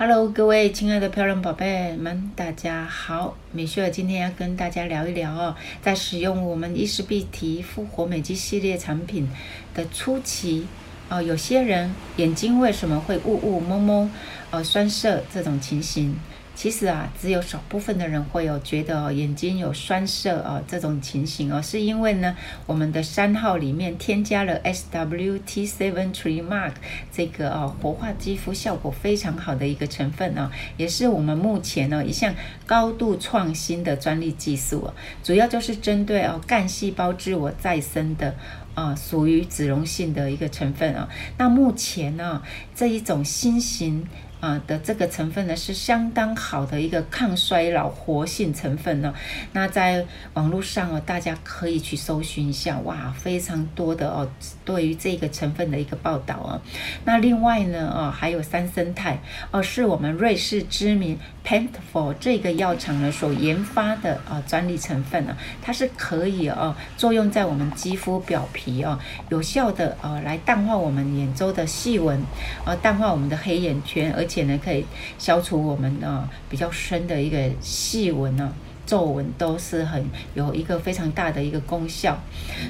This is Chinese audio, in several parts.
Hello，各位亲爱的漂亮宝贝们，大家好。米雪今天要跟大家聊一聊哦，在使用我们伊丝碧缇复活美肌系列产品的初期哦，有些人眼睛为什么会雾雾蒙蒙、呃酸涩这种情形？其实啊，只有少部分的人会有觉得眼睛有酸涩哦这种情形哦，是因为呢，我们的三号里面添加了 SWT7 Tree Mark 这个哦活化肌肤效果非常好的一个成分哦，也是我们目前呢一项高度创新的专利技术哦，主要就是针对哦干细胞自我再生的啊属于脂溶性的一个成分啊。那目前呢这一种新型。啊的这个成分呢是相当好的一个抗衰老活性成分呢。那在网络上哦，大家可以去搜寻一下，哇，非常多的哦，对于这个成分的一个报道啊。那另外呢，哦，还有三生态哦，是我们瑞士知名 Pentfor 这个药厂呢所研发的啊专利成分呢，它是可以哦作用在我们肌肤表皮哦，有效的哦来淡化我们眼周的细纹，呃，淡化我们的黑眼圈，而且呢，可以消除我们啊比较深的一个细纹呢、皱纹，都是很有一个非常大的一个功效。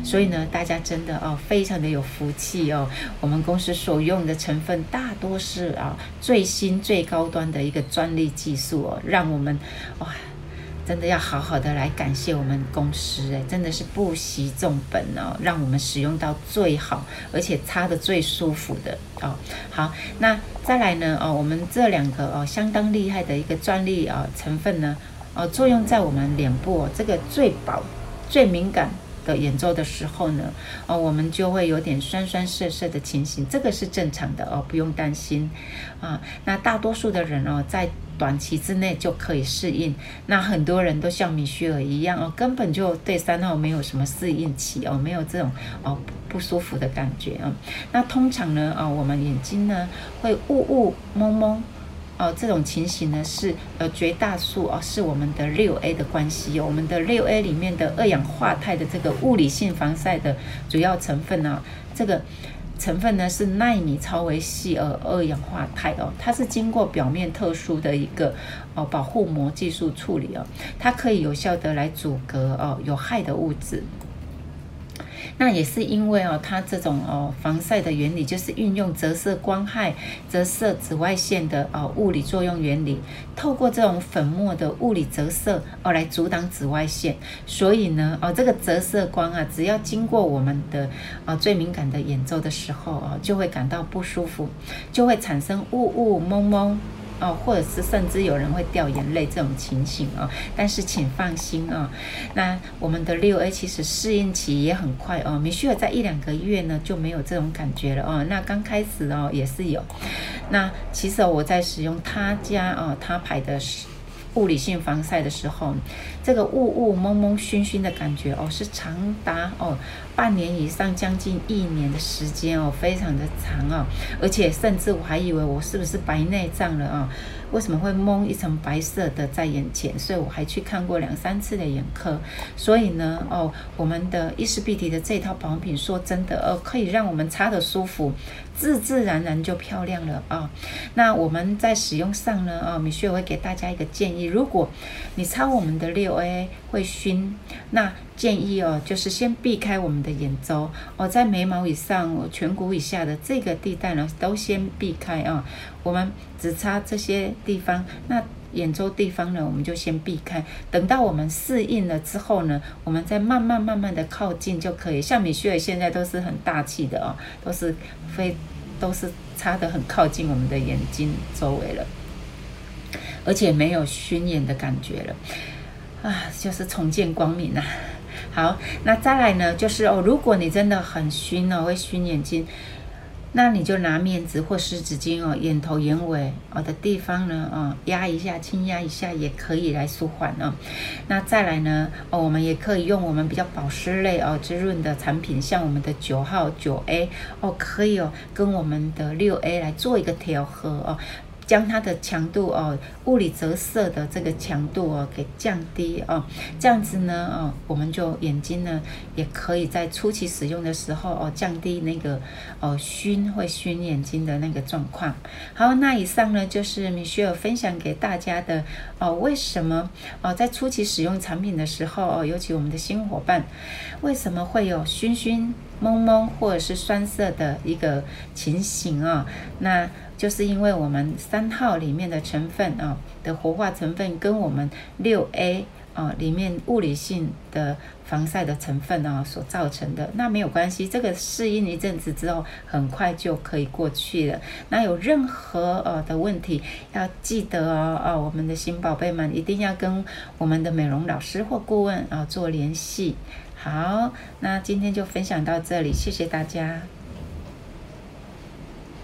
所以呢，大家真的哦，非常的有福气哦。我们公司所用的成分大多是啊最新最高端的一个专利技术哦，让我们哇。真的要好好的来感谢我们公司，哎，真的是不惜重本哦，让我们使用到最好，而且擦的最舒服的哦。好，那再来呢，哦，我们这两个哦相当厉害的一个专利啊成分呢，哦，作用在我们脸部哦这个最薄、最敏感的演奏的时候呢，哦，我们就会有点酸酸涩涩的情形，这个是正常的哦，不用担心啊。那大多数的人哦，在短期之内就可以适应，那很多人都像米歇尔一样哦，根本就对三号没有什么适应期哦，没有这种哦不舒服的感觉啊。那通常呢，哦，我们眼睛呢会雾雾蒙蒙哦，这种情形呢是呃绝大数哦是我们的六 A 的关系哦，我们的六 A 里面的二氧化钛的这个物理性防晒的主要成分呢，这个。成分呢是纳米超微细呃二氧化钛哦，它是经过表面特殊的一个哦保护膜技术处理哦，它可以有效的来阻隔哦有害的物质。那也是因为哦，它这种哦防晒的原理就是运用折射光害、折射紫外线的哦物理作用原理，透过这种粉末的物理折射哦来阻挡紫外线。所以呢哦，这个折射光啊，只要经过我们的啊最敏感的眼周的时候啊，就会感到不舒服，就会产生雾雾蒙蒙。哦，或者是甚至有人会掉眼泪这种情形哦，但是请放心、哦，那我们的六 A 其实适应期也很快哦，你需要在一两个月呢就没有这种感觉了哦。那刚开始哦也是有，那其实我在使用他家哦他牌的物理性防晒的时候，这个雾雾蒙蒙熏熏的感觉哦是长达哦半年以上，将近一年的时间哦，非常的长哦，而且甚至我还以为我是不是白内障了啊、哦？为什么会蒙一层白色的在眼前？所以我还去看过两三次的眼科。所以呢，哦，我们的伊丝碧媞的这套保养品，说真的，哦，可以让我们擦得舒服，自自然然就漂亮了啊、哦。那我们在使用上呢，啊、哦，米雪会给大家一个建议：如果你擦我们的六 A 会熏，那建议哦，就是先避开我们的眼周哦，在眉毛以上、颧骨以下的这个地带呢，都先避开啊、哦。我们只擦这些地方，那眼周地方呢，我们就先避开。等到我们适应了之后呢，我们再慢慢慢慢的靠近就可以。像米雪现在都是很大气的哦，都是非都是擦得很靠近我们的眼睛周围了，而且没有熏眼的感觉了啊，就是重见光明啊。好，那再来呢，就是哦，如果你真的很熏哦，会熏眼睛。那你就拿面纸或湿纸巾哦，眼头、眼尾哦的地方呢，哦压一下，轻压一下也可以来舒缓哦。那再来呢，哦我们也可以用我们比较保湿类哦滋润的产品，像我们的九号九 A 哦，可以哦跟我们的六 A 来做一个调和哦。将它的强度哦，物理折射的这个强度哦，给降低哦，这样子呢哦，我们就眼睛呢也可以在初期使用的时候哦，降低那个哦熏会熏眼睛的那个状况。好，那以上呢就是米歇尔分享给大家的哦，为什么哦在初期使用产品的时候哦，尤其我们的新伙伴，为什么会有熏熏？蒙蒙或者是酸涩的一个情形啊、那就是因为我们三号里面的成分啊、的活化成分跟我们六 A 啊里面物理性的防晒的成分啊、所造成的。那没有关系，这个适应一阵子之后，很快就可以过去了。那有任何呃的问题，要记得哦，哦，我们的新宝贝们一定要跟我们的美容老师或顾问啊做联系。好，那今天就分享到这里，谢谢大家。